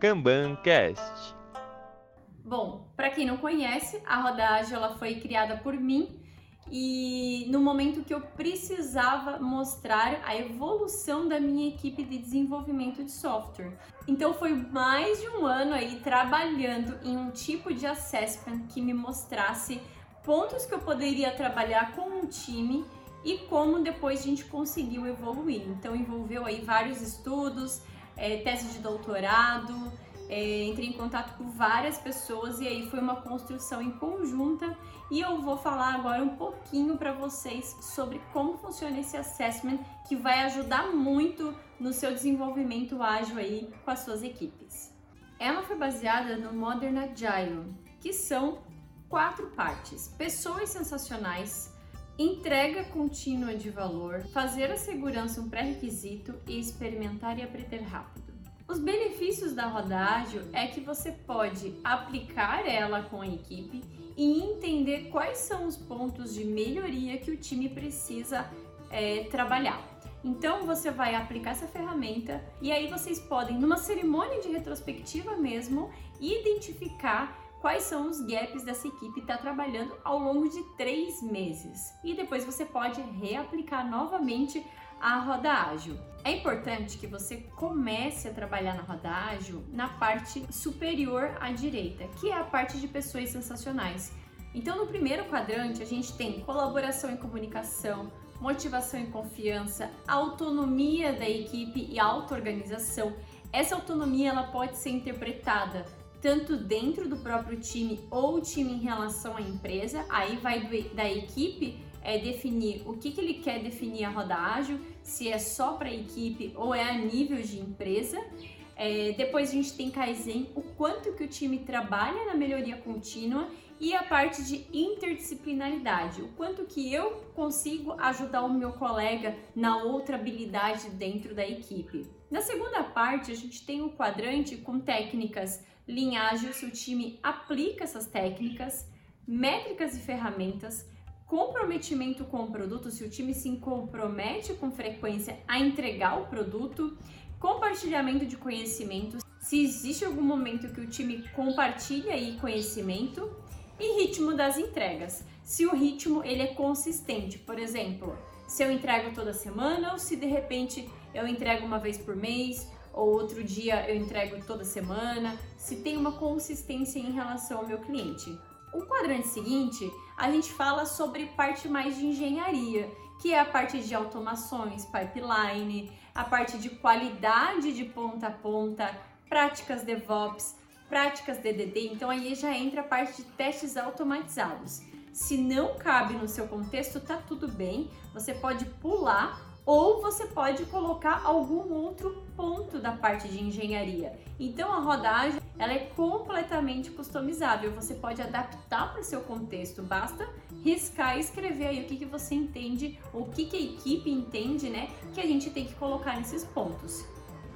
KanbanCast. Bom, para quem não conhece, a Roda Ágil ela foi criada por mim e no momento que eu precisava mostrar a evolução da minha equipe de desenvolvimento de software. Então foi mais de um ano aí trabalhando em um tipo de assessment que me mostrasse pontos que eu poderia trabalhar com um time e como depois a gente conseguiu evoluir. Então envolveu aí vários estudos, é, tese de doutorado, é, entrei em contato com várias pessoas e aí foi uma construção em conjunta e eu vou falar agora um pouquinho para vocês sobre como funciona esse assessment que vai ajudar muito no seu desenvolvimento ágil aí com as suas equipes. Ela foi baseada no Modern Agile, que são quatro partes: pessoas sensacionais, entrega contínua de valor, fazer a segurança um pré-requisito e experimentar e aprender rápido. Os benefícios da roda ágil é que você pode aplicar ela com a equipe e entender quais são os pontos de melhoria que o time precisa é, trabalhar. Então você vai aplicar essa ferramenta e aí vocês podem, numa cerimônia de retrospectiva mesmo, identificar quais são os gaps dessa equipe está trabalhando ao longo de três meses. E depois você pode reaplicar novamente a roda ágil. É importante que você comece a trabalhar na roda ágil na parte superior à direita, que é a parte de pessoas sensacionais. Então, no primeiro quadrante, a gente tem colaboração e comunicação, motivação e confiança, autonomia da equipe e auto-organização. Essa autonomia ela pode ser interpretada tanto dentro do próprio time ou time em relação à empresa, aí vai da equipe é definir o que, que ele quer definir a roda ágil, se é só para equipe ou é a nível de empresa. É, depois a gente tem Kaizen, o quanto que o time trabalha na melhoria contínua e a parte de interdisciplinaridade, o quanto que eu consigo ajudar o meu colega na outra habilidade dentro da equipe. Na segunda parte, a gente tem o quadrante com técnicas linhagem, o time aplica essas técnicas, métricas e ferramentas, comprometimento com o produto, se o time se compromete com frequência a entregar o produto, compartilhamento de conhecimentos, se existe algum momento que o time compartilha aí conhecimento e ritmo das entregas. Se o ritmo ele é consistente, por exemplo, se eu entrego toda semana ou se de repente eu entrego uma vez por mês ou outro dia eu entrego toda semana, se tem uma consistência em relação ao meu cliente. O quadrante seguinte, a gente fala sobre parte mais de engenharia, que é a parte de automações, pipeline, a parte de qualidade de ponta a ponta, práticas DevOps, práticas DDD. Então aí já entra a parte de testes automatizados. Se não cabe no seu contexto, tá tudo bem. Você pode pular ou você pode colocar algum outro ponto da parte de engenharia. Então a rodagem ela é completamente customizável, você pode adaptar para o seu contexto, basta riscar e escrever aí o que, que você entende, o que, que a equipe entende, né, que a gente tem que colocar nesses pontos.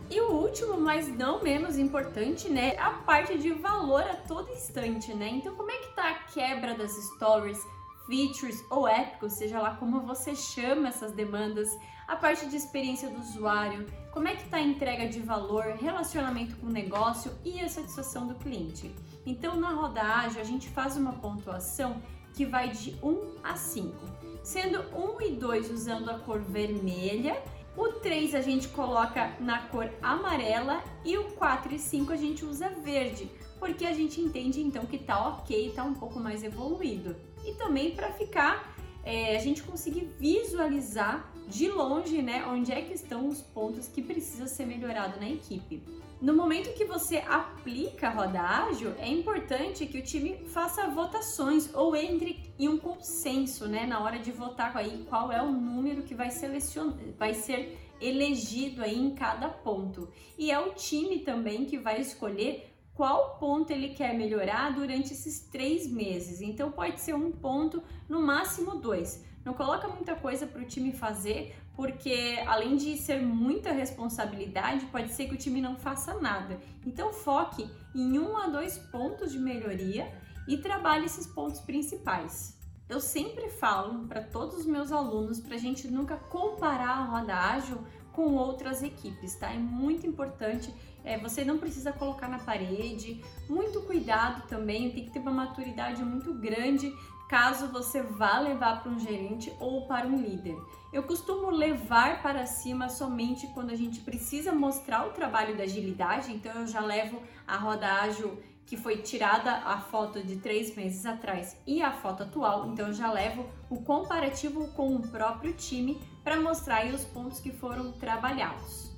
E o último, mas não menos importante, né, é a parte de valor a todo instante, né? Então como é que tá a quebra das stories, features ou épicos, seja lá como você chama essas demandas, a parte de experiência do usuário, como é que está a entrega de valor, relacionamento com o negócio e a satisfação do cliente. Então, na roda ágil, a gente faz uma pontuação que vai de 1 a 5, sendo 1 e 2 usando a cor vermelha, o 3 a gente coloca na cor amarela e o 4 e 5 a gente usa verde, porque a gente entende então que tá ok, tá um pouco mais evoluído. E também para ficar é, a gente conseguir visualizar de longe, né, onde é que estão os pontos que precisa ser melhorado na equipe. No momento que você aplica a roda ágil, é importante que o time faça votações ou entre em um consenso, né, na hora de votar aí qual é o número que vai selecionar, vai ser elegido aí em cada ponto. E é o time também que vai escolher qual ponto ele quer melhorar durante esses três meses. Então pode ser um ponto, no máximo dois. Não coloca muita coisa para o time fazer, porque além de ser muita responsabilidade, pode ser que o time não faça nada. Então foque em um a dois pontos de melhoria e trabalhe esses pontos principais. Eu sempre falo para todos os meus alunos para a gente nunca comparar a roda ágil com outras equipes, tá? É muito importante. É, você não precisa colocar na parede. Muito cuidado também, tem que ter uma maturidade muito grande caso você vá levar para um gerente ou para um líder. Eu costumo levar para cima somente quando a gente precisa mostrar o trabalho da agilidade, então eu já levo a roda ágil que foi tirada a foto de três meses atrás e a foto atual, então já levo o comparativo com o próprio time para mostrar os pontos que foram trabalhados.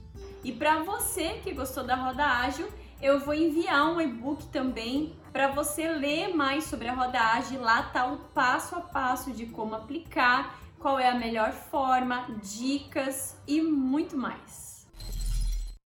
E para você que gostou da roda ágil, eu vou enviar um e-book também para você ler mais sobre a roda ágil. Lá tá o passo a passo de como aplicar, qual é a melhor forma, dicas e muito mais.